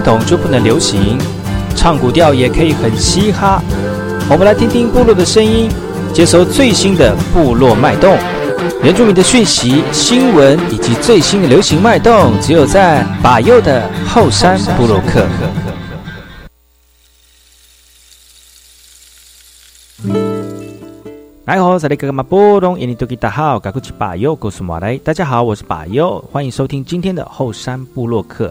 传统就不能流行，唱古调也可以很嘻哈。我们来听听部落的声音，接收最新的部落脉动、原住民的讯息、新闻以及最新的流行脉动，只有在把右的后山部落克。来好，这里哥哥马波东，印尼多吉大好，嘎古奇巴右，告诉马来，大家好，我是巴右，欢迎收听今天的后山部落客。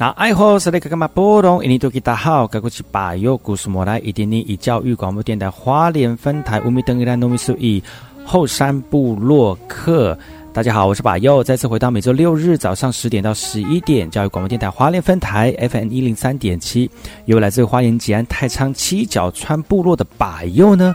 那爱好是那个干嘛波动？印尼多吉大好，该过去把右古苏莫来一点点以教育广播电台花莲分台乌米登伊拉诺米苏伊后山部落客。大家好，我是把右，再次回到每周六日早上十点到十一点教育广播电台花莲分台 FM 一零三点七，由来自花莲吉安太仓七角川部落的把右呢。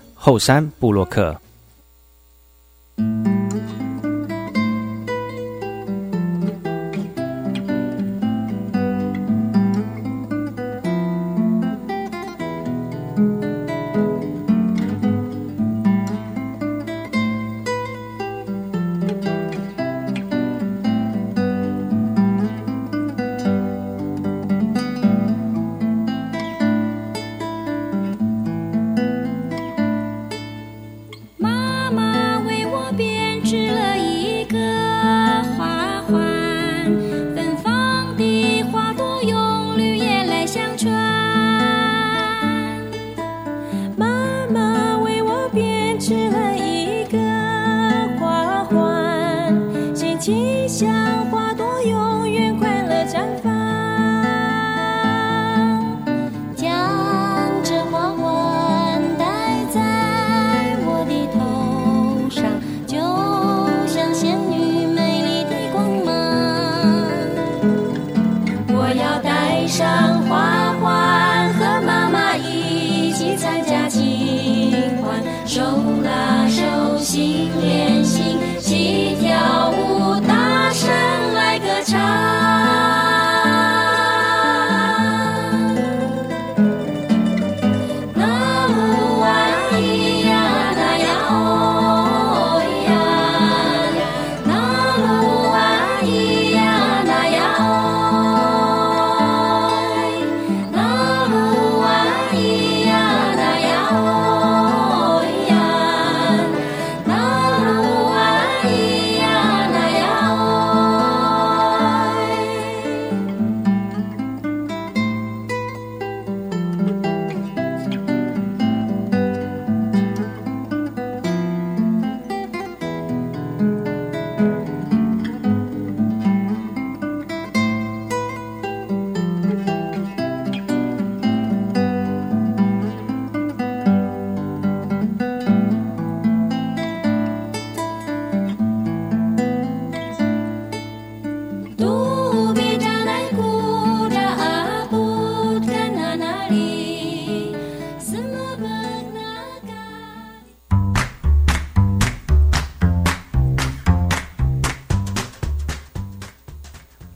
后山布洛克。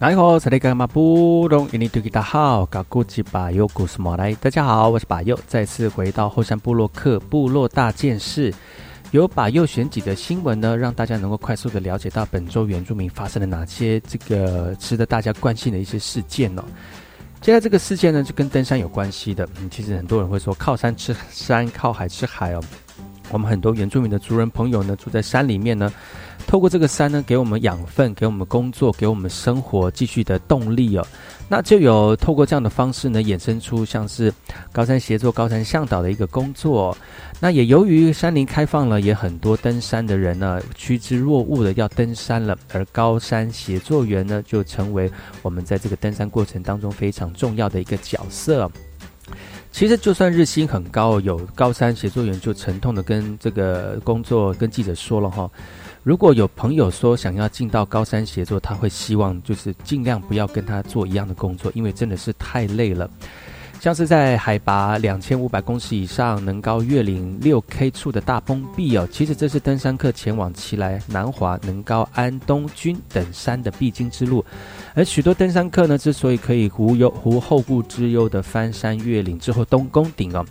大家好，大家好，我是巴佑，再次回到后山部落克部落大件事，由巴佑选举的新闻呢，让大家能够快速的了解到本周原住民发生了哪些这个值得大家关心的一些事件哦。接下来这个事件呢，就跟登山有关系的。其实很多人会说靠山吃山，靠海吃海哦。我们很多原住民的族人朋友呢，住在山里面呢。透过这个山呢，给我们养分，给我们工作，给我们生活继续的动力哦。那就有透过这样的方式呢，衍生出像是高山协作、高山向导的一个工作。那也由于山林开放了，也很多登山的人呢趋之若鹜的要登山了，而高山协作员呢就成为我们在这个登山过程当中非常重要的一个角色。其实就算日薪很高，有高山协作员就沉痛的跟这个工作跟记者说了哈。如果有朋友说想要进到高山协作，他会希望就是尽量不要跟他做一样的工作，因为真的是太累了。像是在海拔两千五百公尺以上、能高越岭六 K 处的大崩壁哦，其实这是登山客前往奇来、南华、能高、安东军等山的必经之路。而许多登山客呢，之所以可以无忧无后顾之忧的翻山越岭之后东攻顶哦。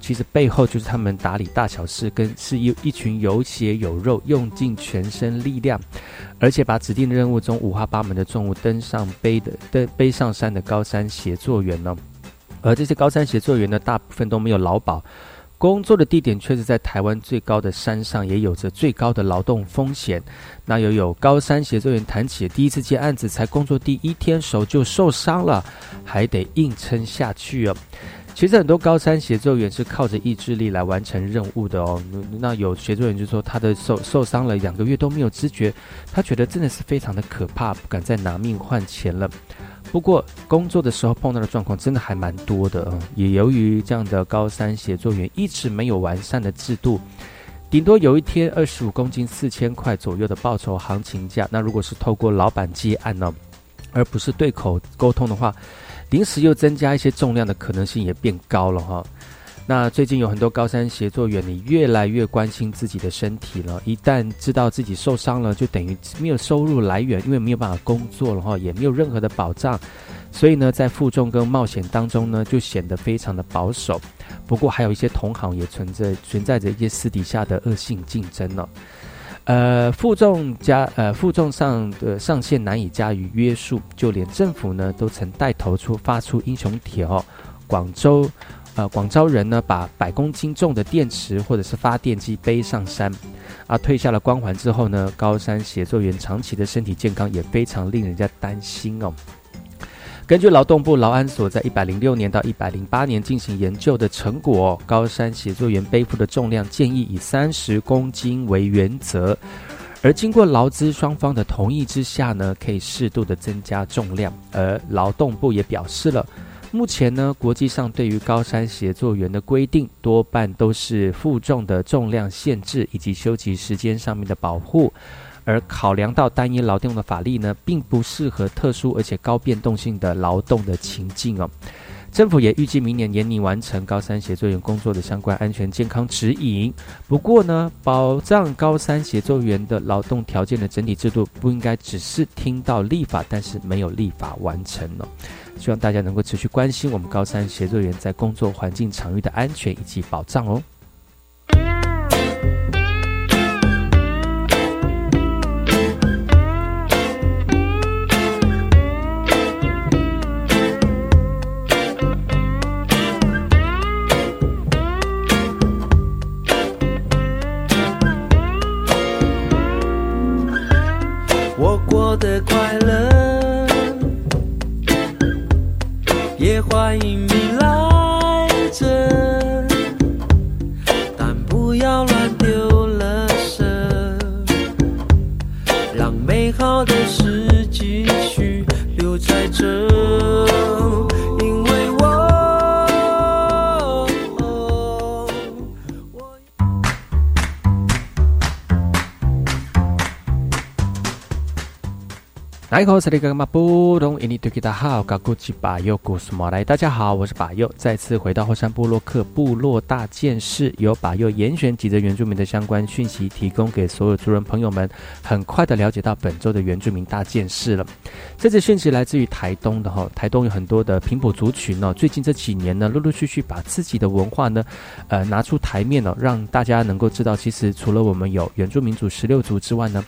其实背后就是他们打理大小事，跟是一一群有血有肉、用尽全身力量，而且把指定的任务中五花八门的重物登上背的登背上山的高山协作员呢。而这些高山协作员呢，大部分都没有劳保，工作的地点却是在台湾最高的山上，也有着最高的劳动风险。那又有高山协作员谈起第一次接案子，才工作第一天手就受伤了，还得硬撑下去哦。其实很多高三协作员是靠着意志力来完成任务的哦。那有协作员就说他的受受伤了两个月都没有知觉，他觉得真的是非常的可怕，不敢再拿命换钱了。不过工作的时候碰到的状况真的还蛮多的啊。也由于这样的高三协作员一直没有完善的制度，顶多有一天二十五公斤四千块左右的报酬行情价。那如果是透过老板接案呢，而不是对口沟通的话。临时又增加一些重量的可能性也变高了哈。那最近有很多高山协作员，你越来越关心自己的身体了。一旦知道自己受伤了，就等于没有收入来源，因为没有办法工作了哈，也没有任何的保障。所以呢，在负重跟冒险当中呢，就显得非常的保守。不过还有一些同行也存在存在着一些私底下的恶性竞争呢。呃，负重加呃负重上的上限难以加以约束，就连政府呢都曾带头出发出英雄帖哦。广州呃广州人呢把百公斤重的电池或者是发电机背上山，啊退下了光环之后呢，高山协作员长期的身体健康也非常令人家担心哦。根据劳动部劳安所在一百零六年到一百零八年进行研究的成果，高山协作员背负的重量建议以三十公斤为原则，而经过劳资双方的同意之下呢，可以适度的增加重量。而劳动部也表示了，目前呢，国际上对于高山协作员的规定多半都是负重的重量限制以及休息时间上面的保护。而考量到单一劳动的法律呢，并不适合特殊而且高变动性的劳动的情境哦。政府也预计明年年底完成高三协作员工作的相关安全健康指引。不过呢，保障高三协作员的劳动条件的整体制度，不应该只是听到立法，但是没有立法完成哦。希望大家能够持续关心我们高三协作员在工作环境场域的安全以及保障哦。的快乐。也欢迎大家好，我是巴佑，再次回到后山部落克部落大件事，由巴佑严选几则原住民的相关讯息，提供给所有族人朋友们，很快的了解到本周的原住民大件事了。这次讯息来自于台东的哈，台东有很多的平埔族群哦，最近这几年呢，陆陆续续把自己的文化呢，呃，拿出台面哦，让大家能够知道，其实除了我们有原住民族十六族之外呢。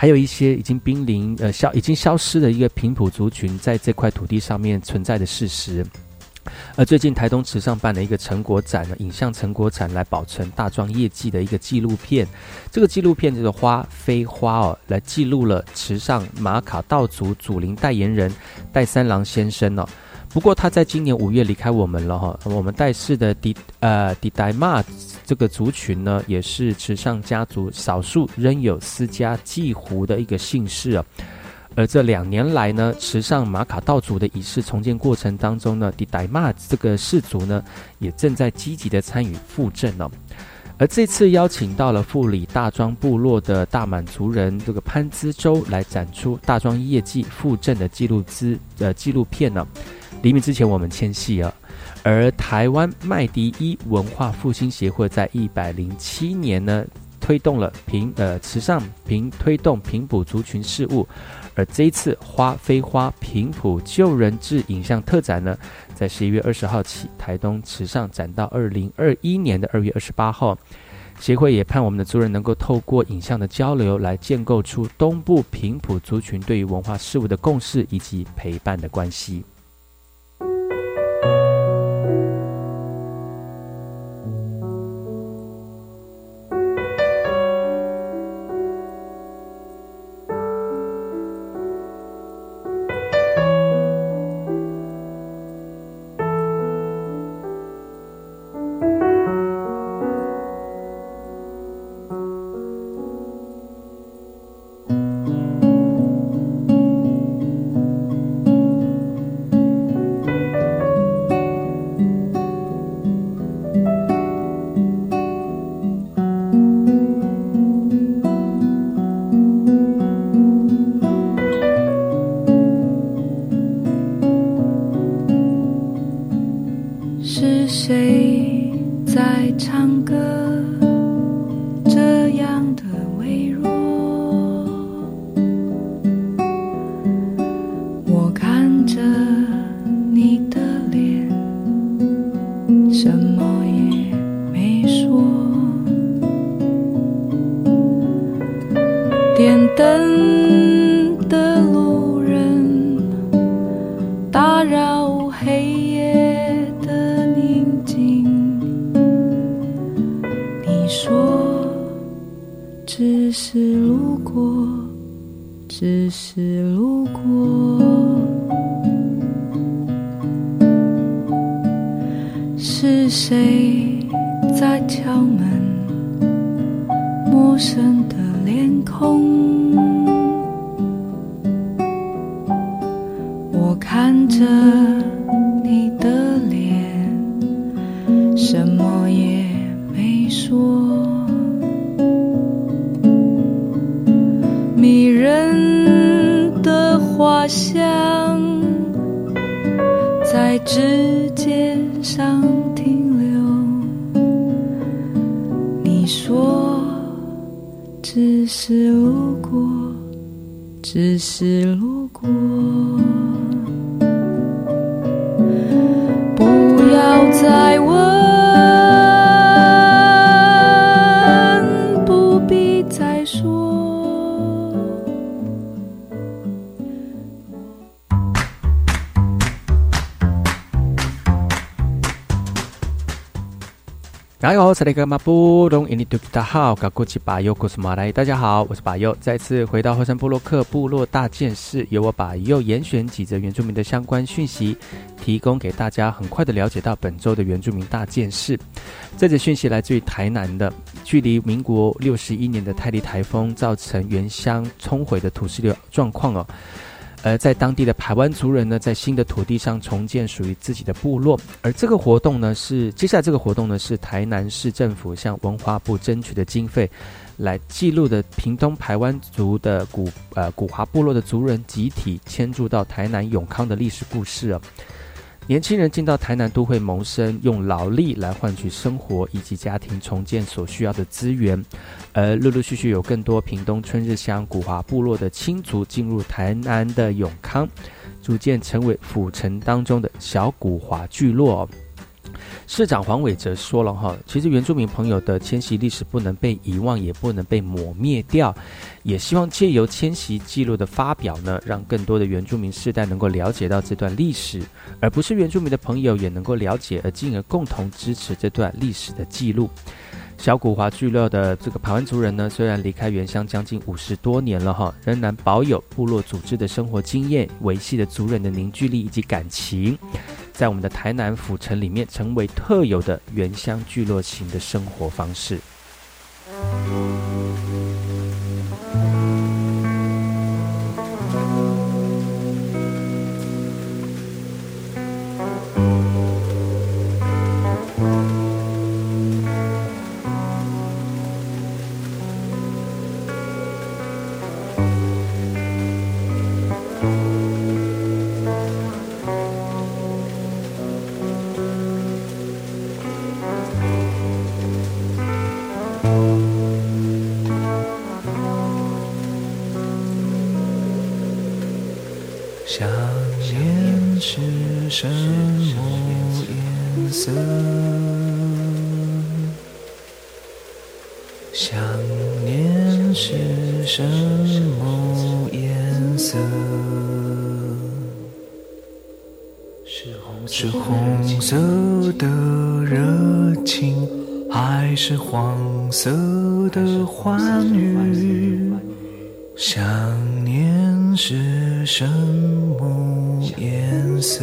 还有一些已经濒临呃消已经消失的一个平埔族群，在这块土地上面存在的事实。而最近台东池上办了一个成果展呢，影像成果展来保存大庄业绩的一个纪录片。这个纪录片叫做《花非花》哦，来记录了池上马卡道族祖灵代言人戴三郎先生哦。不过他在今年五月离开我们了哈。我们戴氏的迪呃迪代玛这个族群呢，也是池上家族少数仍有私家祭湖的一个姓氏啊。而这两年来呢，池上马卡道族的仪式重建过程当中呢，迪代玛这个氏族呢，也正在积极的参与复振哦。而这次邀请到了富里大庄部落的大满族人这个潘资洲来展出大庄业绩复振的记录资呃纪录片呢。黎明之前，我们迁徙了。而台湾麦迪伊文化复兴协会在一百零七年呢，推动了平呃慈善平推动平埔族群事务。而这一次花非花平埔救人质影像特展呢，在十一月二十号起，台东池上展到二零二一年的二月二十八号。协会也盼我们的族人能够透过影像的交流，来建构出东部平埔族群对于文化事务的共识以及陪伴的关系。看着你的脸什么也没说迷人的花香在指尖上停留你说只是路过只是路过。大家好，这里是马布隆印尼土著好，噶古吉巴尤古斯马来。大家好，我是巴尤，再次回到后山部落克部落大件事，由我巴尤严选几则原住民的相关讯息，提供给大家，很快的了解到本周的原住民大件事。这则讯息来自于台南的，距离民国六十一年的泰利台风造成原乡冲毁的土石流状况哦。而在当地的排湾族人呢，在新的土地上重建属于自己的部落。而这个活动呢，是接下来这个活动呢，是台南市政府向文化部争取的经费，来记录的屏东排湾族的古呃古华部落的族人集体迁住到台南永康的历史故事啊。年轻人进到台南都会谋生，用劳力来换取生活以及家庭重建所需要的资源，而陆陆续续有更多屏东春日乡古华部落的亲族进入台南的永康，逐渐成为府城当中的小古华聚落。市长黄伟哲说了哈，其实原住民朋友的迁徙历史不能被遗忘，也不能被抹灭掉，也希望借由迁徙记录的发表呢，让更多的原住民世代能够了解到这段历史，而不是原住民的朋友也能够了解，而进而共同支持这段历史的记录。小古华聚落的这个排湾族人呢，虽然离开原乡将近五十多年了哈，仍然保有部落组织的生活经验，维系了族人的凝聚力以及感情，在我们的台南府城里面，成为特有的原乡聚落型的生活方式。想念是什么颜色？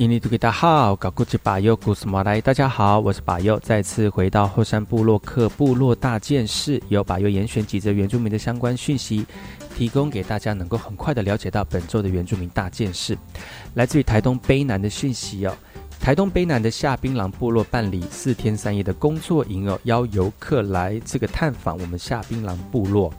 印尼土大家好，搞古吉巴尤古斯马来，大家好，我是巴尤，再次回到后山部落克部落大件事，由巴尤严选几则原住民的相关讯息，提供给大家，能够很快的了解到本周的原住民大件事。来自于台东卑南的讯息哦，台东卑南的夏槟榔部落办理四天三夜的工作营哦，邀游客来这个探访我们夏槟榔部落。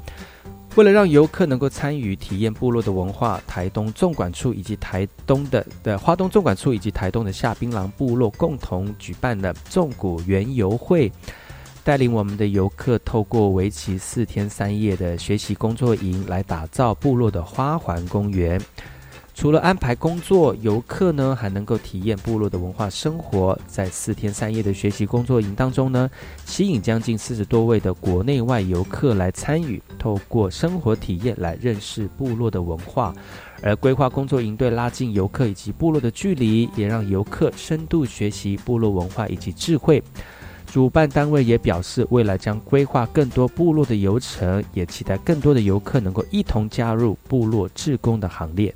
为了让游客能够参与体验部落的文化，台东纵管处以及台东的的花东纵管处以及台东的下槟榔部落共同举办了纵谷园游会，带领我们的游客透过为期四天三夜的学习工作营来打造部落的花环公园。除了安排工作，游客呢还能够体验部落的文化生活。在四天三夜的学习工作营当中呢，吸引将近四十多位的国内外游客来参与，透过生活体验来认识部落的文化。而规划工作营队拉近游客以及部落的距离，也让游客深度学习部落文化以及智慧。主办单位也表示，未来将规划更多部落的游程，也期待更多的游客能够一同加入部落志工的行列。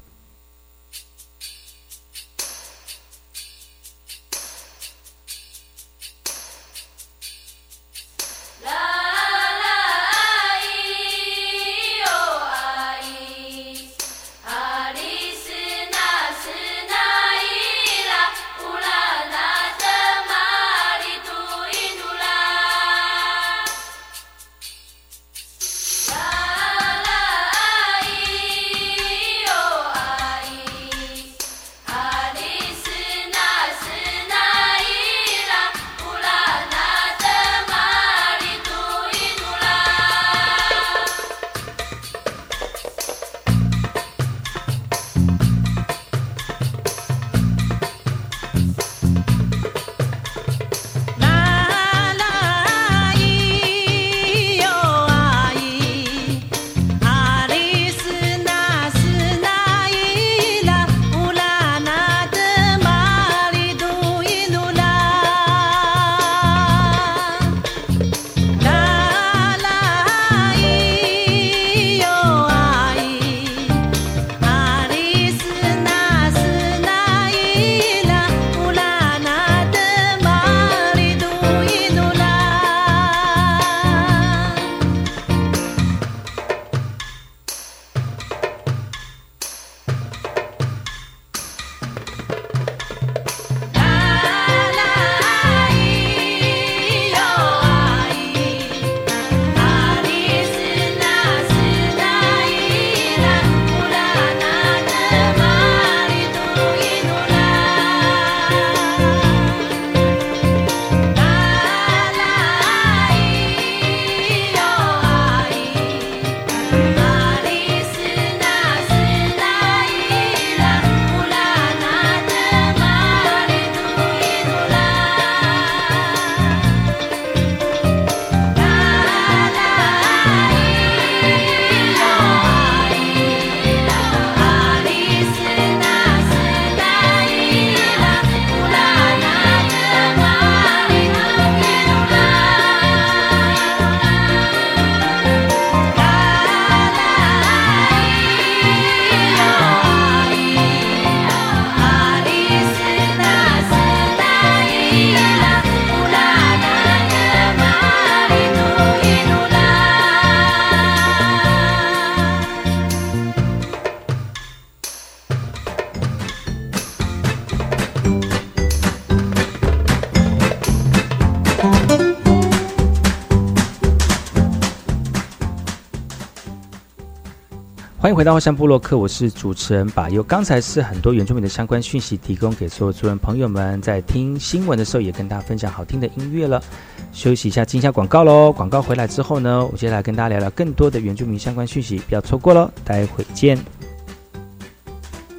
回到后山部落克，我是主持人把由刚才是很多原住民的相关讯息提供给所有族人朋友们，在听新闻的时候也跟大家分享好听的音乐了。休息一下，进下广告喽。广告回来之后呢，我接下来跟大家聊聊更多的原住民相关讯息，不要错过喽。待会见。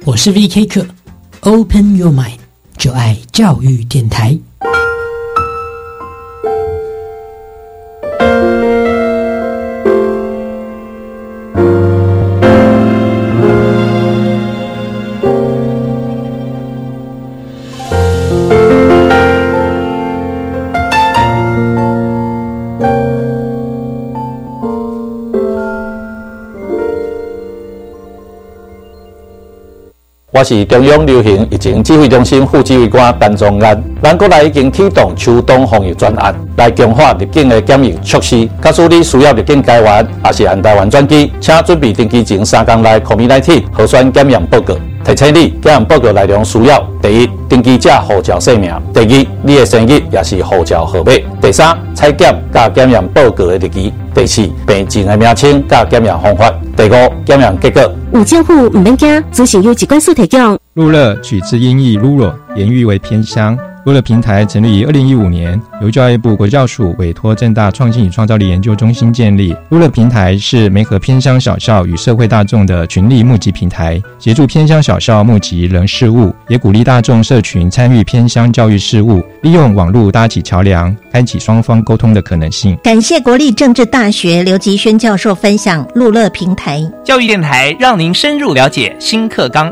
我是 VK 课，Open Your Mind，就爱教育电台。我是中央流行疫情指挥中心副指挥官陈宗安。咱国内已经启动秋冬防疫专案，来强化入境的检疫措施。假使你需要入境台湾，也是按台湾转机，请准备登机前三天内 COVID-19 核酸检验报告。提醒你，检验报告内容需要：第一，登记者护照姓名；第二，你的生日也是护照号码；第三，采检加检验报告的日期；第四，病情的名称加检验方法；第五，检验结果。有政府唔免惊，资讯由机关所提供。入乐取自音译 “rural”，言喻为偏乡。路乐平台成立于二零一五年，由教育部国教署委托正大创新与创造力研究中心建立。路乐平台是媒合偏乡小校与社会大众的群力募集平台，协助偏乡小校募集人事物，也鼓励大众社群参与偏乡教育事务，利用网络搭起桥梁，开启双方沟通的可能性。感谢国立政治大学刘吉轩教授分享路乐平台教育电台，让您深入了解新课纲。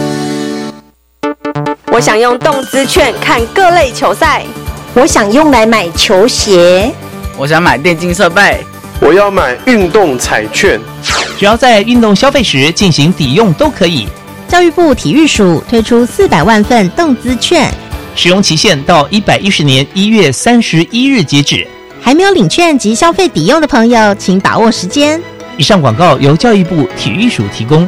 我想用动资券看各类球赛，我想用来买球鞋，我想买电竞设备，我要买运动彩券，只要在运动消费时进行抵用都可以。教育部体育署推出四百万份动资券，使用期限到一百一十年一月三十一日截止。还没有领券及消费抵用的朋友，请把握时间。以上广告由教育部体育署提供。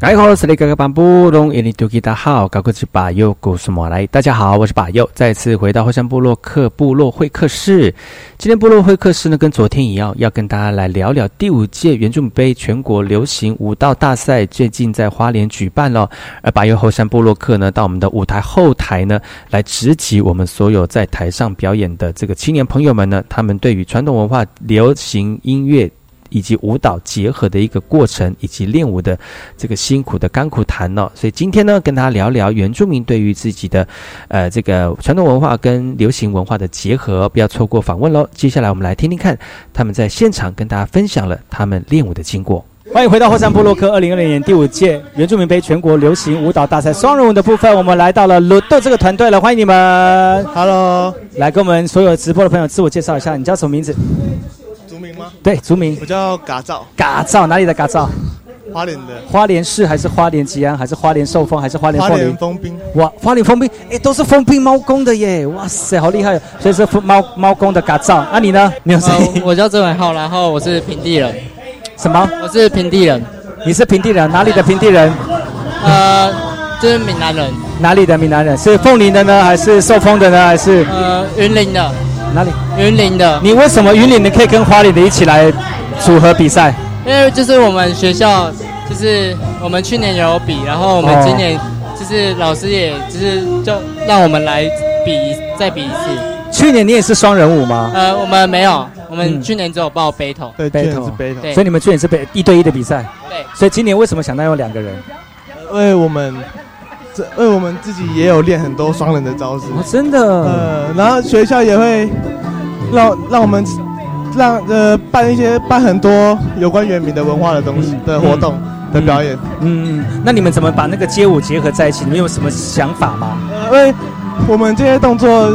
大家好，我是巴佑古苏莫来。大家好，我是巴佑，再次回到后山部落克部落会客室。今天部落会客室呢，跟昨天一样，要跟大家来聊聊第五届原住民杯全国流行舞蹈大赛，最近在花莲举办了。而巴佑后山部落克呢，到我们的舞台后台呢，来直击我们所有在台上表演的这个青年朋友们呢，他们对于传统文化、流行音乐。以及舞蹈结合的一个过程，以及练舞的这个辛苦的甘苦谈哦。所以今天呢，跟大家聊聊原住民对于自己的呃这个传统文化跟流行文化的结合，不要错过访问喽。接下来我们来听听看他们在现场跟大家分享了他们练舞的经过。欢迎回到后山部落克二零二零年第五届原住民杯全国流行舞蹈大赛双人舞的部分，我们来到了鲁豆这个团队了，欢迎你们。Hello，来跟我们所有直播的朋友自我介绍一下，你叫什么名字？族名吗？对，族名。我叫嘎造。嘎造哪里的嘎造？花莲的。花莲市还是花莲吉安还是花莲寿丰还是花莲花莲封兵？哇，花莲封兵，哎，都是封兵猫公的耶！哇塞，好厉害！所以是猫猫公的嘎造。那你呢？你有谁？我叫郑伟浩，然后我是平地人。什么？我是平地人。你是平地人？哪里的平地人？呃，就是闽南人。哪里的闽南人？是凤林的呢，还是寿丰的呢，还是？呃，云林的。哪里？云林的。你为什么云林的可以跟花莲的一起来组合比赛？因为就是我们学校，就是我们去年有比，然后我们今年就是老师也就是就让我们来比再比一次。去年你也是双人舞吗？呃，我们没有，我们去年只有报 battle。对，battle 是 battle。所以你们去年是被一对一的比赛。对。所以今年为什么想到用两个人？因为我们。因为我们自己也有练很多双人的招式，真的。呃，然后学校也会让让我们让呃办一些办很多有关原民的文化的东西的活动的表演。嗯，那你们怎么把那个街舞结合在一起？你们有什么想法吗？因为我们这些动作，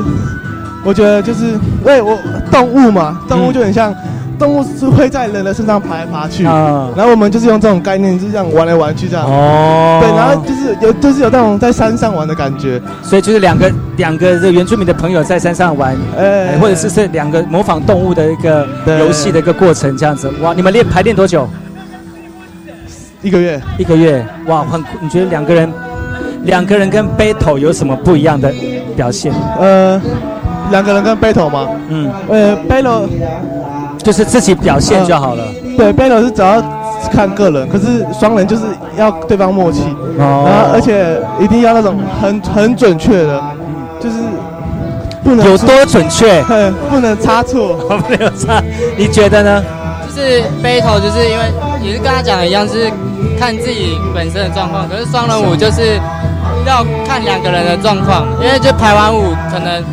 我觉得就是因为我动物嘛，动物就很像动物是会在人的身上爬来爬去，然后我们就是用这种概念，就是这样玩来玩去这样。哦，对，然后就是有就是有那种在山上玩的感觉，所以就是两个两个这原住民的朋友在山上玩，哎，或者是是两个模仿动物的一个游戏的一个过程这样子。哇，你们练排练多久？一个月，一个月。哇，很，你觉得两个人两个人跟 battle 有什么不一样的表现？呃，两个人跟 battle 吗？嗯，呃，battle。就是自己表现就好了。对，battle 是主要看个人，可是双人就是要对方默契，然后而且一定要那种很很准确的，就是不能有多准确，不能差错，不能差。你觉得呢？就是 battle，就是因为也是跟他讲的一样，是看自己本身的状况。可是双人舞就是要看两个人的状况，因为就排完舞可能。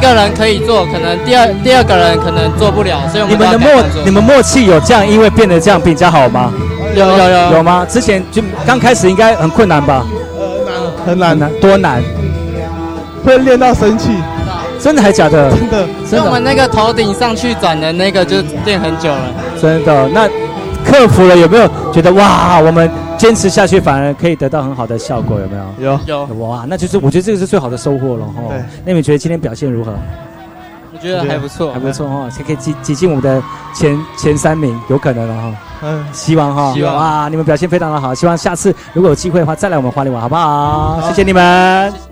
一个人可以做，可能第二第二个人可能做不了，所以我们你们的默你们默契有这样，因为变得这样比较好吗？有有有有吗？之前就刚开始应该很困难吧？呃，难很难难多难，会练到生气，真的还假的？真的，所以我们那个头顶上去转的那个就练很久了，真的那。克服了有没有觉得哇？我们坚持下去反而可以得到很好的效果，有没有？有有哇！那就是我觉得这个是最好的收获了哈。对，那你们觉得今天表现如何？我觉得还不错，还不错哈，才可以挤挤进我们的前前三名，有可能了哈。嗯，希望哈，希望哇！你们表现非常的好，希望下次如果有机会的话再来我们花莲玩好不好？谢谢你们。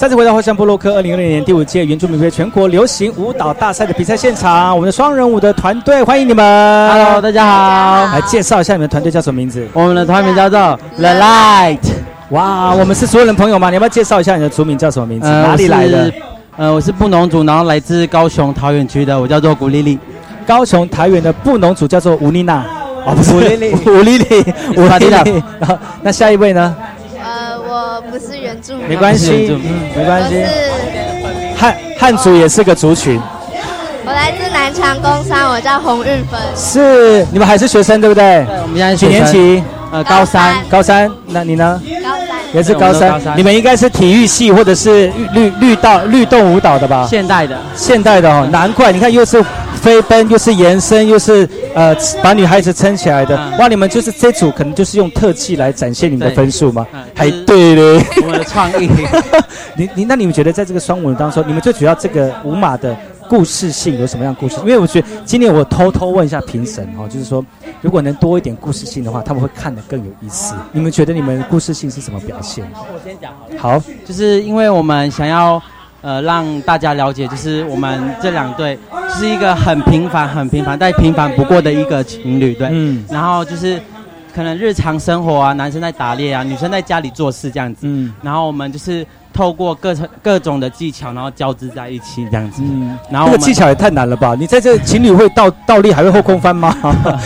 再次回到花香布洛克二零二零年第五届原住民乐全国流行舞蹈大赛的比赛现场，我们的双人舞的团队欢迎你们。Hello，大家好。来介绍一下你们团队叫什么名字？我们的团名叫做 The Light。哇，我们是所有人朋友吗？你要不要介绍一下你的族名叫什么名字？哪里来的？呃，我是布农族，然后来自高雄桃园区的，我叫做古丽丽。高雄桃园的布农族叫做吴丽娜。哦，不是 吴丽丽，吴丽丽，吴丽丽。那下一位呢？我不是原住民，没关系，没关系。汉汉族也是个族群。我来自南昌工商，我叫洪运芬。是，你们还是学生对不对？对，我们现在几年级？呃，高三。高三，那你呢？也是高三。你们应该是体育系或者是律律道律动舞蹈的吧？现代的。现代的哦，难怪你看又是。飞奔又是延伸又是呃把女孩子撑起来的哇！你们就是这组可能就是用特技来展现你们的分数吗？还对嘞，我们的创意。你你那你们觉得在这个双舞当中，你们最主要这个舞马的故事性有什么样故事？因为我觉得今年我偷偷问一下评审哦，就是说如果能多一点故事性的话，他们会看得更有意思。你们觉得你们故事性是什么表现？我先讲好，好，就是因为我们想要。呃，让大家了解，就是我们这两对是一个很平凡、很平凡、但平凡不过的一个情侣，对。嗯。然后就是，可能日常生活啊，男生在打猎啊，女生在家里做事这样子。嗯。然后我们就是。透过各种各种的技巧，然后交织在一起这样子。嗯，然后这个技巧也太难了吧？你在这情侣会倒倒立，还会后空翻吗？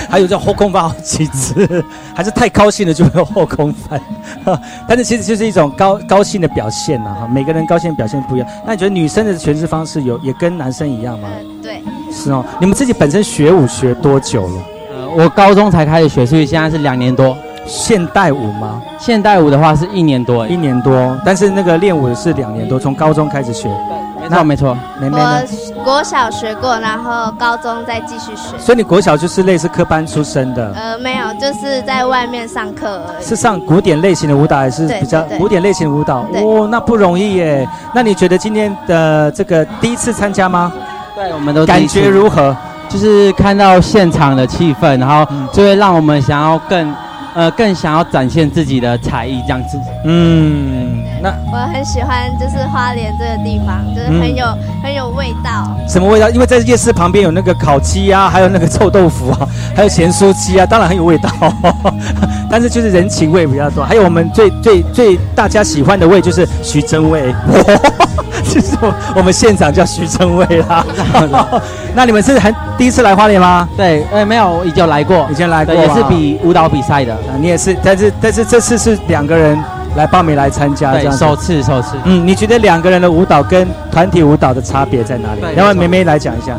还有叫后空翻好几次，还是太高兴了就会后空翻？但是其实就是一种高高兴的表现呐哈。每个人高兴的表现不一样。那你觉得女生的诠释方式有也跟男生一样吗？对，是哦。你们自己本身学舞学多久了？呃，我高中才开始学，所以现在是两年多。现代舞吗？现代舞的话是一年多，一年多。但是那个练舞的是两年多，从高中开始学。对，没错没错。我国小学过，然后高中再继续学。所以你国小就是类似科班出身的？呃，没有，就是在外面上课而已。是上古典类型的舞蹈，还是比较古典类型的舞蹈？哦，那不容易耶。那你觉得今天的这个第一次参加吗？对，我们都感觉如何？就是看到现场的气氛，然后就会让我们想要更。呃，更想要展现自己的才艺这样子。嗯，那我很喜欢，就是花莲这个地方，就是很有很有味道。什么味道？因为在夜市旁边有那个烤鸡啊，还有那个臭豆腐啊，还有咸酥鸡啊，当然很有味道。但是就是人情味比较多。还有我们最最最大家喜欢的味就是徐峥味。其实我我们现场叫徐正伟啦。那你们是很第一次来花莲吗？对，呃，没有，已经来过，以前来过，也是比舞蹈比赛的。你也是，但是但是这次是两个人来报名来参加，这，样首次首次。嗯，你觉得两个人的舞蹈跟团体舞蹈的差别在哪里？然后梅梅来讲一下。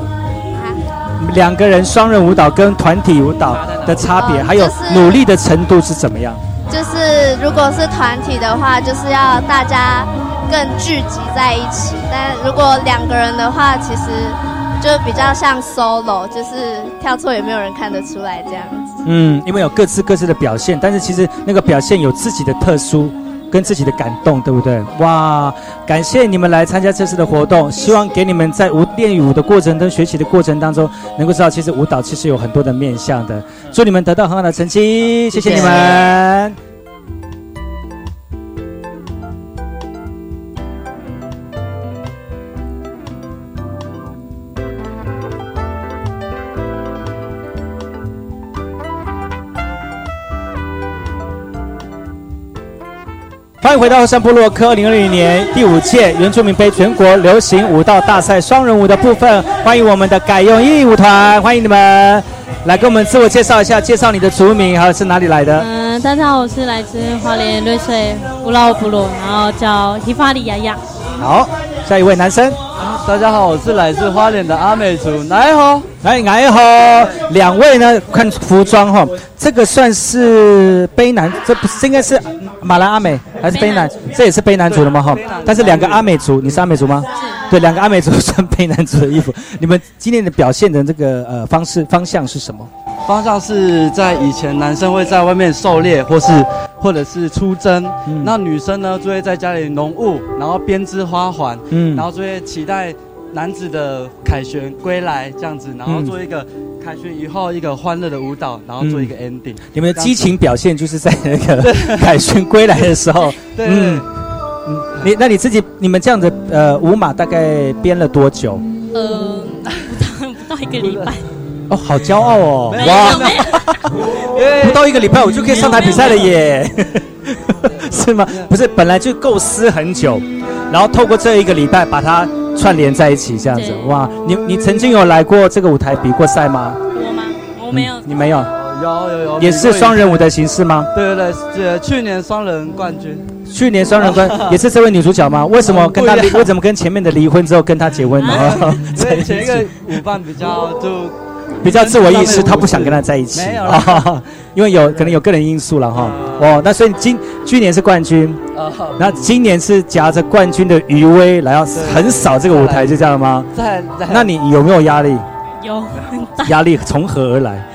两个人双人舞蹈跟团体舞蹈的差别，还有努力的程度是怎么样？就是如果是团体的话，就是要大家更聚集在一起；但如果两个人的话，其实就比较像 solo，就是跳错也没有人看得出来这样子。嗯，因为有各自各自的表现，但是其实那个表现有自己的特殊跟自己的感动，对不对？哇，感谢你们来参加这次的活动，希望给你们在舞练舞的过程跟学习的过程当中，能够知道其实舞蹈其实有很多的面向的。祝你们得到很好的成绩，谢谢你们。欢迎回到山部落科二零二零年第五届原住民杯全国流行舞蹈大赛双人舞的部分，欢迎我们的改用义舞团，欢迎你们来跟我们自我介绍一下，介绍你的族名还有是哪里来的？嗯，大家好，我是来自花莲瑞穗乌拉部落，然后叫伊法里亚亚。好，下一位男生。大家好，我是来自花莲的阿美族，来好，来来好，两位呢？看服装哈，这个算是卑南，这不是应该是马来阿美还是卑南？这也是卑南族的吗？哈，但是两个阿美族，你是阿美族吗？对，两个阿美族 穿卑南族的衣服。你们今天的表现的这个呃方式方向是什么？方向是在以前男生会在外面狩猎，或是或者是出征，那女生呢就会在家里农务，然后编织花环，嗯。然后就会期待男子的凯旋归来这样子，然后做一个凯旋以后一个欢乐的舞蹈，然后做一个 ending。你们的激情表现就是在那个凯旋归来的时候，对。嗯，嗯你那你自己你们这样子呃舞马大概编了多久？呃，不到不到一个礼拜。哦，好骄傲哦！没有没有，不到一个礼拜我就可以上台比赛了耶，是吗？不是，本来就构思很久，然后透过这一个礼拜把它串联在一起，这样子哇！你你曾经有来过这个舞台比过赛吗？我吗？我没有。你没有？有有有，也是双人舞的形式吗？对对对，呃，去年双人冠军。去年双人冠 也是这位女主角吗？为什么跟她离？为什么跟前面的离婚之后跟她结婚呢？对，前一个舞伴比较就比较自我意识，他不想跟他在一起，没有啦哦 因为有可能有个人因素了哈。哦，那所以今去年是冠军，啊，那今年是夹着冠军的余威来要横扫这个舞台，就这样吗？在在那你有没有压力？有很大，压力从何而来？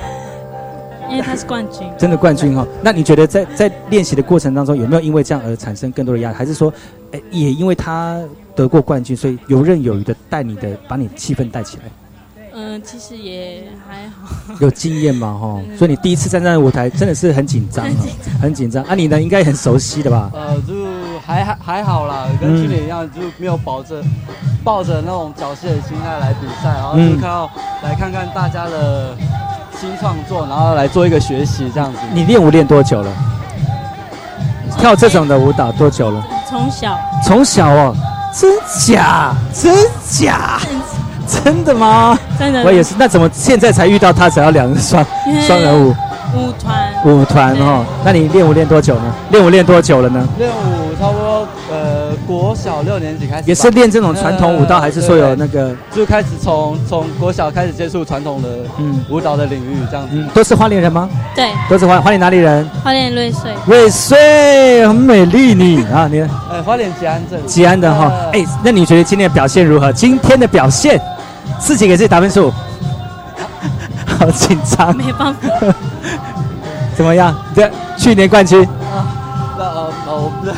因为他是冠军。真的冠军哈、那你觉得在在练习的过程当中，有没有因为这样而产生更多的压力？还是说，哎，也因为他得过冠军，所以游刃有余的带你的，把你气氛带起来？嗯，其实也还好。有经验嘛哈，所以你第一次站在舞台真的是很紧张哈，很紧张啊！你呢应该很熟悉的吧？呃，就还还还好啦，跟去年一样，就没有抱着抱着那种侥幸的心态来比赛，然后就嗯看到来看看大家的新创作，然后来做一个学习这样子。你练舞练多久了？跳这种的舞蹈多久了？从小从小哦，真假？真假？真的吗？真的我也是。那怎么现在才遇到他？只要两个双双人舞舞团舞团哦？那你练舞练多久呢？练舞练多久了呢？练舞差不多呃国小六年级开始，也是练这种传统舞蹈，呃还是说有那个就开始从从国小开始接触传统的嗯舞蹈的领域这样子。都是花莲人吗？对，都是花花莲哪里人？花莲瑞穗。瑞穗，很美丽你 啊，你呃，花莲吉安镇。吉安的哈。哎，那你觉得今天的表现如何？今天的表现，自己给自己打分数。好紧张，没办法。怎么样？这去年冠军，那呃呃我不知道。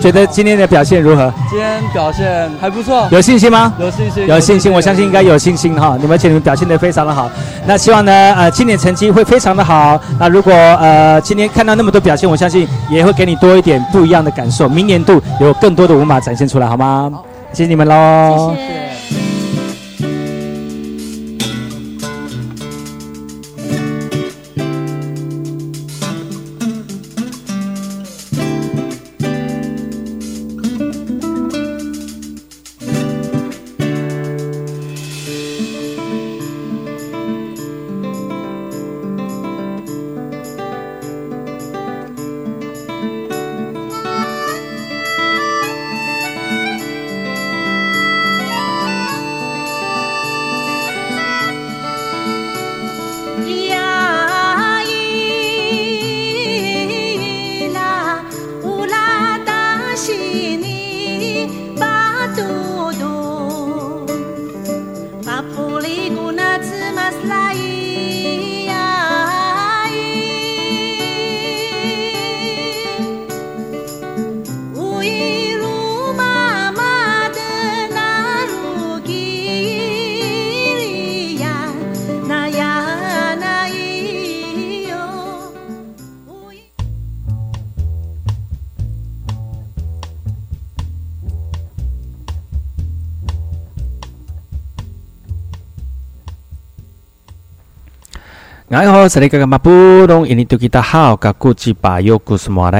觉得今天的表现如何？今天表现还不错，有信心吗？有信心，有信心，我相信应该有信心哈。你们而且你们表现得非常的好。那希望呢，呃，今年成绩会非常的好。那如果呃今天看到那么多表现，我相信也会给你多一点不一样的感受。明年度有更多的舞马展现出来，好吗？谢谢你们喽。谢谢。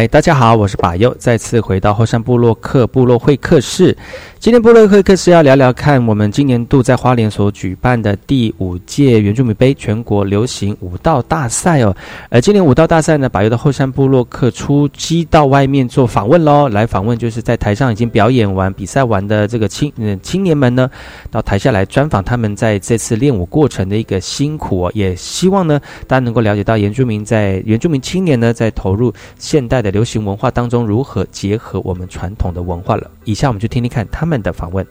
大家好，我是巴尤，再次回到后山部落克部落会客室。今天部落会客室要聊聊看，我们今年度在花莲所举办的第五届原住民杯全国流行舞蹈大赛哦。而今年舞蹈大赛呢，把由的后山部落客出击到外面做访问喽，来访问就是在台上已经表演完、比赛完的这个青嗯青年们呢，到台下来专访他们在这次练舞过程的一个辛苦哦，也希望呢。大家能够了解到原住民在原住民青年呢，在投入现代的流行文化当中，如何结合我们传统的文化了。以下我们就听听看他们的访问。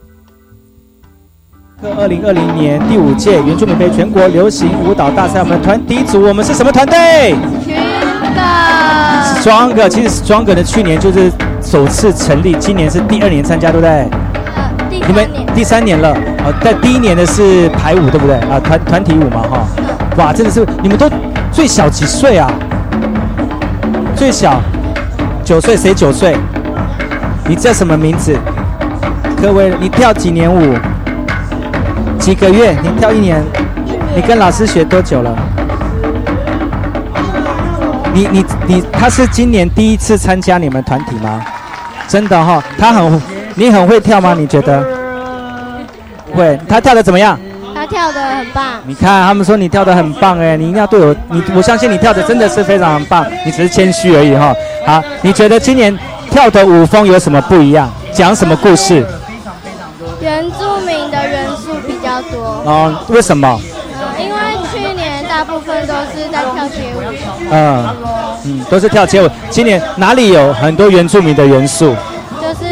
二零二零年第五届原住民杯全国流行舞蹈大赛，我们团体组我们是什么团队？Stronger，其实 Stronger 的去年就是首次成立，今年是第二年参加，对不对？你们第三年了，啊，在第一年的是排舞，对不对？啊，团团体舞嘛，哈。哇，真的是你们都最小几岁啊？最小九岁，谁九岁？你叫什么名字？各位，你跳几年舞？几个月？你跳一年？你跟老师学多久了？你你你，他是今年第一次参加你们团体吗？真的哈，他很，你很会跳吗？你觉得？会，他跳的怎么样？他跳的很棒，你看他们说你跳的很棒哎，你一定要对我，你我相信你跳的真的是非常棒，你只是谦虚而已哈。好，你觉得今年跳的舞风有什么不一样？讲什么故事？原住民的元素比较多哦，为什么？因为去年大部分都是在跳街舞，嗯嗯，都是跳街舞。今年哪里有很多原住民的元素？就是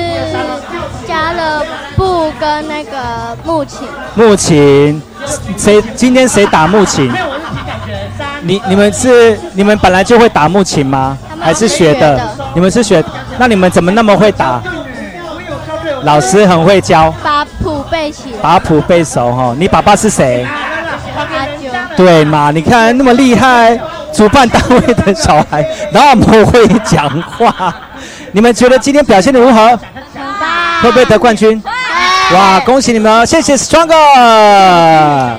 加了布跟那个木琴。木琴。谁今天谁打木琴？你你们是你们本来就会打木琴吗？还是学的？你们是学？那你们怎么那么会打？老师很会教。把谱背起。把谱背熟哈。你爸爸是谁？阿九。对嘛？你看那么厉害，主办单位的小孩那么会讲话。你们觉得今天表现的如何？会不会得冠军？哇！恭喜你们，谢谢 Stronger。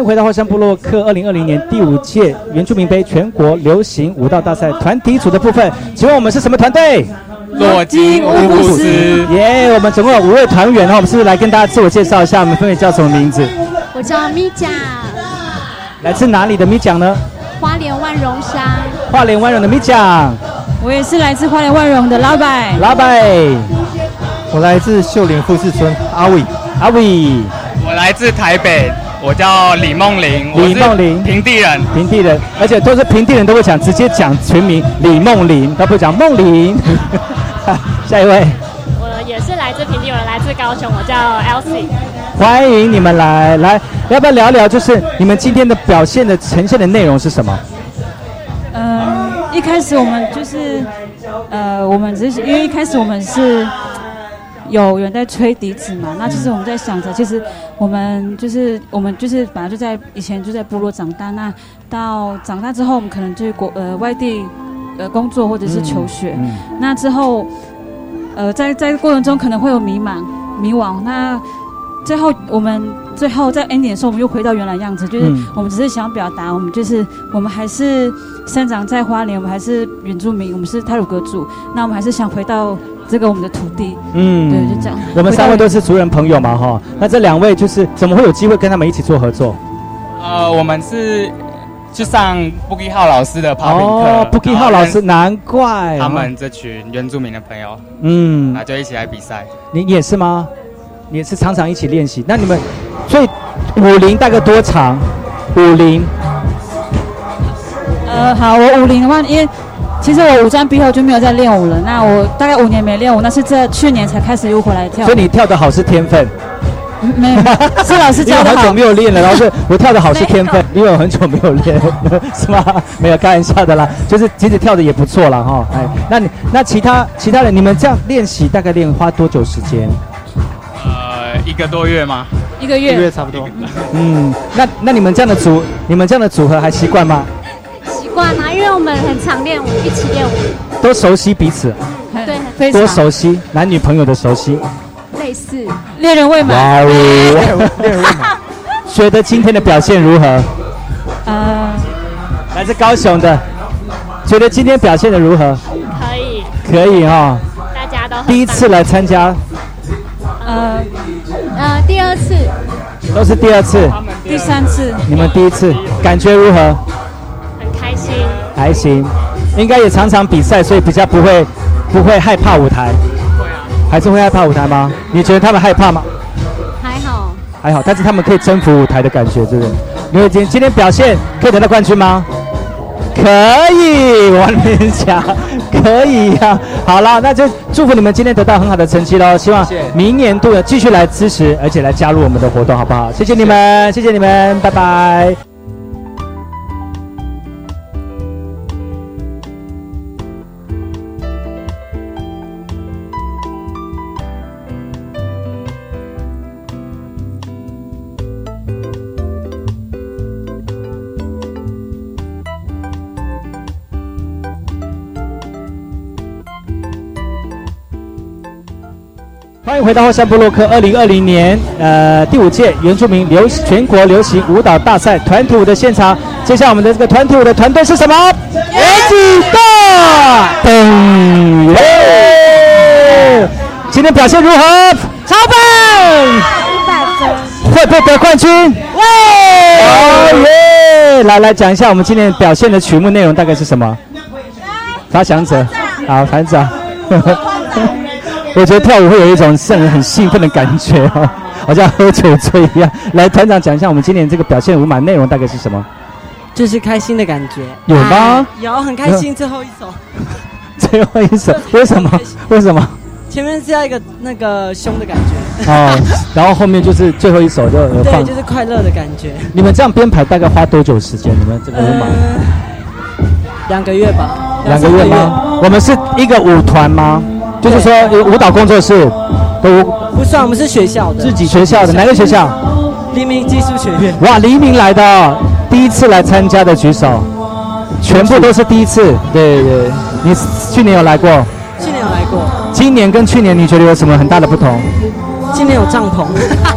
迎回到后山部落客二零二零年第五届原住民杯全国流行舞蹈大赛团体组的部分，请问我们是什么团队？裸金乌古斯。耶，我们总共有五位团员，然后我们是不是来跟大家自我介绍一下？我们分别叫什么名字？我叫米酱。来自哪里的米酱呢？花莲万荣乡。花莲万荣的米酱。我也是来自花莲万荣的老板。老板。我来自秀林富士村阿伟。阿伟。我来自台北。我叫李梦玲，李梦玲，平地人，平地人，而且都是平地人都会讲，直接讲全名李梦玲，他不讲梦玲。下一位，我也是来自平地人，来自高雄，我叫 Elsie。欢迎你们来，来，要不要聊聊？就是你们今天的表现的呈现的内容是什么？嗯，一开始我们就是，呃，我们只是因为一开始我们是。有人在吹笛子嘛？那其实我们在想着，其实我们就是我们就是本来就在以前就在部落长大，那到长大之后，我们可能就国呃外地呃工作或者是求学，那之后呃在在过程中可能会有迷茫迷惘，那最后我们最后在 ending 的时候，我们又回到原来样子，就是我们只是想表达，我们就是我们还是生长在花莲，我们还是原住民，我们是泰鲁格族，那我们还是想回到。这个我们的徒弟，嗯，对，就这样。我们三位都是族人朋友嘛，哈。那这两位就是怎么会有机会跟他们一起做合作？呃，我们是去上布吉浩老师的跑冰课。哦，布吉浩老师，难怪他们这群原住民的朋友，嗯，那就一起来比赛。你也是吗？你也是常常一起练习？那你们所以五零大概多长？五零？呃，好，我五零的话，因为。其实我五专毕后就没有再练舞了。那我大概五年没练舞，那是这去年才开始又回来跳。所以你跳的好是天分，没有，是老师因为我很久教的好没。有练了，然后是我跳的好是天分，因为我很久没有练，是吗？没有开玩笑的啦，就是其实跳的也不错啦哈。哎，那你那其他其他人，你们这样练习大概练花多久时间？呃，一个多月吗？一个月一个月差不多。嗯，那那你们这样的组，你们这样的组合还习惯吗？习惯啊，因为我们很常练舞，一起练舞，都熟悉彼此，对，非常多熟悉，男女朋友的熟悉。类似。恋人未满。哇哦，恋人未满。觉得今天的表现如何？呃，来自高雄的，觉得今天表现的如何？可以，可以哈、大家都第一次来参加，呃呃，第二次都是第二次，第三次，你们第一次感觉如何？很开心，还行，应该也常常比赛，所以比较不会不会害怕舞台。会啊。还是会害怕舞台吗？你觉得他们害怕吗？还好，还好，但是他们可以征服舞台的感觉，对不对？因为今今天表现可以得到冠军吗？可以，王连霞，可以呀、好了，那就祝福你们今天得到很好的成绩喽。希望明年度的继续来支持，而且来加入我们的活动，好不好？谢谢你们，谢谢你们，拜拜。回到后山部落克二零二零年呃第五届原住民流全国流行舞蹈大赛团体舞的现场。接下来我们的这个团体舞的团队是什么？原子大噔耶！今天表现如何？超棒！一百分，会不会得冠军？喂！哦耶！来来讲一下我们今天表现的曲目内容大概是什么？发响者，好，团长。我觉得跳舞会有一种让人很兴奋的感觉哦，好像喝酒醉一样。来，团长讲一下我们今年这个表现舞码内容大概是什么？就是开心的感觉。有吗？有，很开心。最后一首，最后一首，为什么？为什么？前面是要一个那个凶的感觉。哦，然后后面就是最后一首就放。就是快乐的感觉。你们这样编排大概花多久时间？你们这个舞码？两个月吧。两个月吗？我们是一个舞团吗？就是说有舞蹈工作室，都不算，我们是学校的。自己学校的哪个学校？黎明技术学院。哇，黎明来的哦，第一次来参加的举手，全部都是第一次。对对，你去年有来过？去年有来过。今年跟去年你觉得有什么很大的不同？今年有帐篷。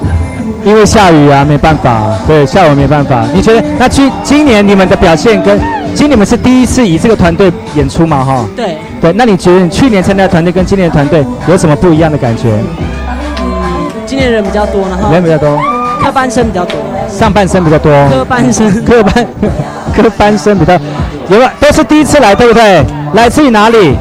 因为下雨啊，没办法。对，下雨没办法。你觉得那去今年你们的表现跟今年你们是第一次以这个团队演出嘛？哈。对。对，那你觉得你去年参加的团队跟今年的团队有什么不一样的感觉？今年人比较多，然后人比较多，科班生比较多，上半身比较多，科班生，科班科班生比较有没有？都是第一次来，对不对？来自于哪里？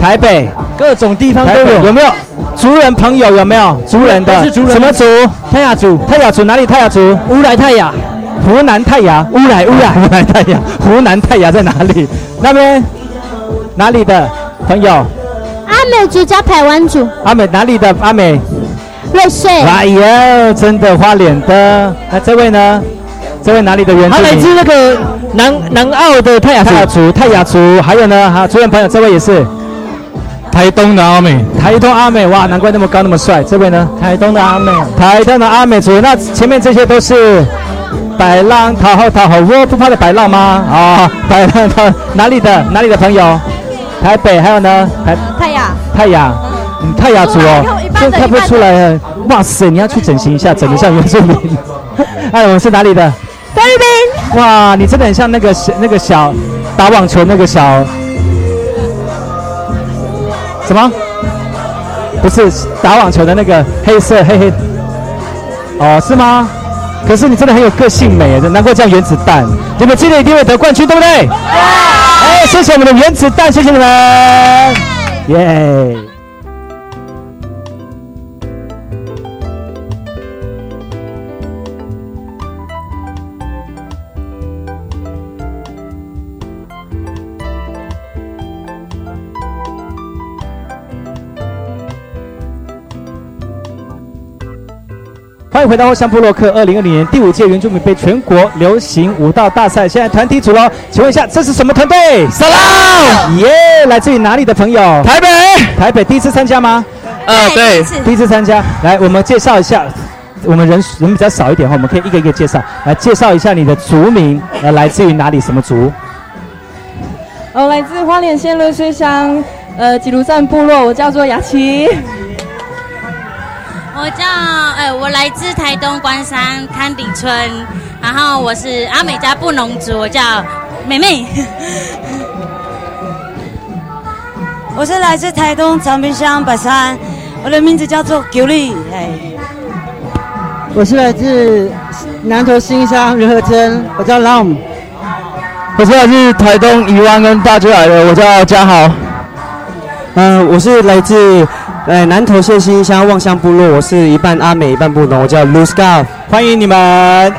台北，各种地方都有。有没有？族人朋友有没有？族人的是族人什么族？泰雅族，泰雅族哪里？泰雅族？乌来泰雅，湖南太雅，乌来乌来，湖南太雅，湖南太雅在哪里？那边哪里的朋友？阿美族加台湾族，阿美哪里的？阿美。瑞穗。哎呀，真的花脸的。那这位呢？这位哪里的原住民？他来自那个南南澳的泰雅族泰雅族，泰雅族。还有呢？还有族人朋友，这位也是。台东的阿美，台东阿美，哇，难怪那么高那么帅。这位呢？台东的阿美，台东的阿美族。那前面这些都是百浪讨好讨好我不怕的百浪吗？啊、百浪讨哪里的哪里的朋友？台北，还有呢？台泰雅，泰雅，嗯，泰雅族哦出来以后一，半这看不出来啊！哇塞，你要去整形一下，整得像原住民。哎，我们是哪里的？菲律宾。哇，你真的很像那个小那个小打网球那个小什么？不是打网球的那个黑色黑黑。哦，是吗？可是你真的很有个性美，难怪叫原子弹。你们今年一定会得冠军，对不对？哎，谢谢我们的原子弹，谢谢你们，耶！欢迎回到后山部落克二零二零年第五届原住民杯全国流行舞蹈大赛，现在团体组喽，请问一下这是什么团队？沙拉，耶，来自于哪里的朋友？台北，台北第一次参加吗？呃，对，第一次参加。来，我们介绍一下，我们人人比较少一点哈，我们可以一个一个介绍。来，介绍一下你的族名，呃，来自于哪里？什么族？哦，来自花莲县乐水乡，呃，吉鲁赞部落，我叫做雅琪。我叫呃，我来自台东关山康底村，然后我是阿美家布农族，我叫美美。我是来自台东长滨乡百山，我的名字叫做 g 丽。哎，我是来自南投新乡仁和村，我叫 Lam。我是来自台东宜湾跟大洲来的，我叫嘉豪。嗯，我是来自呃南投县新乡望乡部落，我是一半阿美一半布农，我叫 l u s c a 欢迎你们。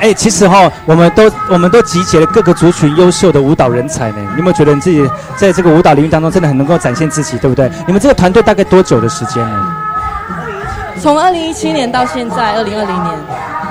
哎，其实哈，我们都我们都集结了各个族群优秀的舞蹈人才呢。你有没有觉得你自己在这个舞蹈领域当中真的很能够展现自己，对不对？你们这个团队大概多久的时间呢？从二零一七年到现在，二零二零年，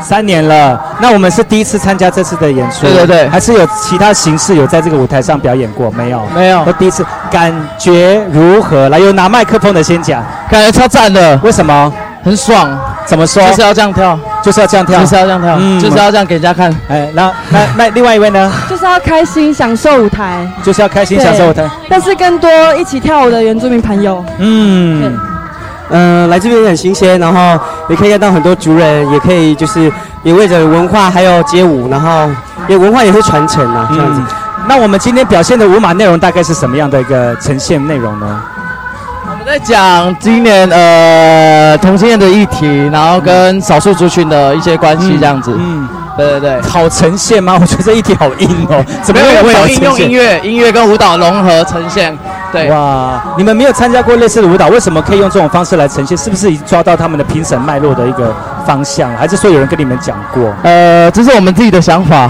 三年了。那我们是第一次参加这次的演出，对对对，还是有其他形式有在这个舞台上表演过？没有，没有，都第一次，感觉如何？来，有拿麦克风的先讲，感觉超赞的。为什么？很爽。怎么说？就是要这样跳，就是要这样跳，就是要这样跳，就是要这样给人家看。哎，那那那另外一位呢？就是要开心享受舞台，就是要开心享受舞台，但是更多一起跳舞的原住民朋友。嗯。嗯，来这边很新鲜，然后也可以看到很多族人，也可以就是也为着文化还有街舞，然后也文化也是传承啊，这样子。那我们今天表现的舞马内容大概是什么样的一个呈现内容呢？我们在讲今年呃同性恋的议题，然后跟少数族群的一些关系这样子。嗯。对对对，好呈现吗？我觉得这一题好硬哦，怎么会有应用音乐、音乐跟舞蹈融合呈现？对，哇，你们没有参加过类似的舞蹈，为什么可以用这种方式来呈现？是不是已经抓到他们的评审脉络的一个方向？还是说有人跟你们讲过？呃，这是我们自己的想法，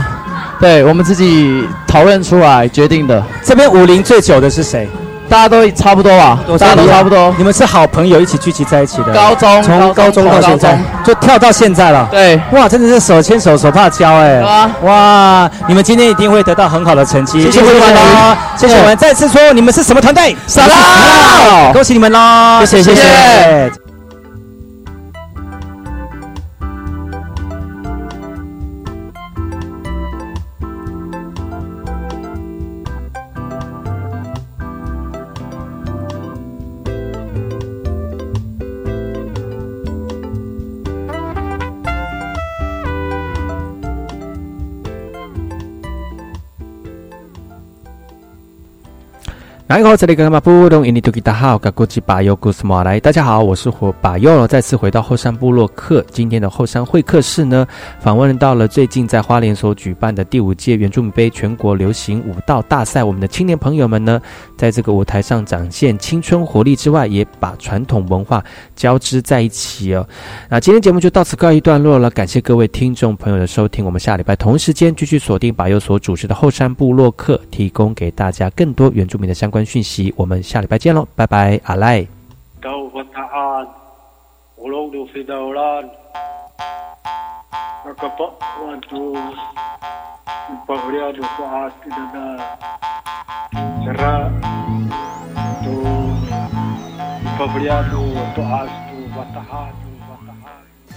对我们自己讨论出来决定的。这边舞龄最久的是谁？大家都差不多吧，大家都差不多。你们是好朋友，一起聚集在一起的。高中，从高中到现在，就跳到现在了。对，哇，真的是手牵手，手帕交哎。哇，你们今天一定会得到很好的成绩。谢谢你们喽，谢谢我们。再次说，你们是什么团队？傻啦，恭喜你们啦！谢谢，谢谢。然后这里干嘛不懂？印尼土著大号，噶国际巴友古斯马来，大家好，我是火巴友，再次回到后山部落客。今天的后山会客室呢，访问到了最近在花莲所举办的第五届原住民杯全国流行舞蹈大赛。我们的青年朋友们呢，在这个舞台上展现青春活力之外，也把传统文化交织在一起哦。那今天节目就到此告一段落了，感谢各位听众朋友的收听。我们下礼拜同时间继续锁定巴友所主持的后山部落客，提供给大家更多原住民的相关。讯息，我们下礼拜见喽，拜拜，阿赖。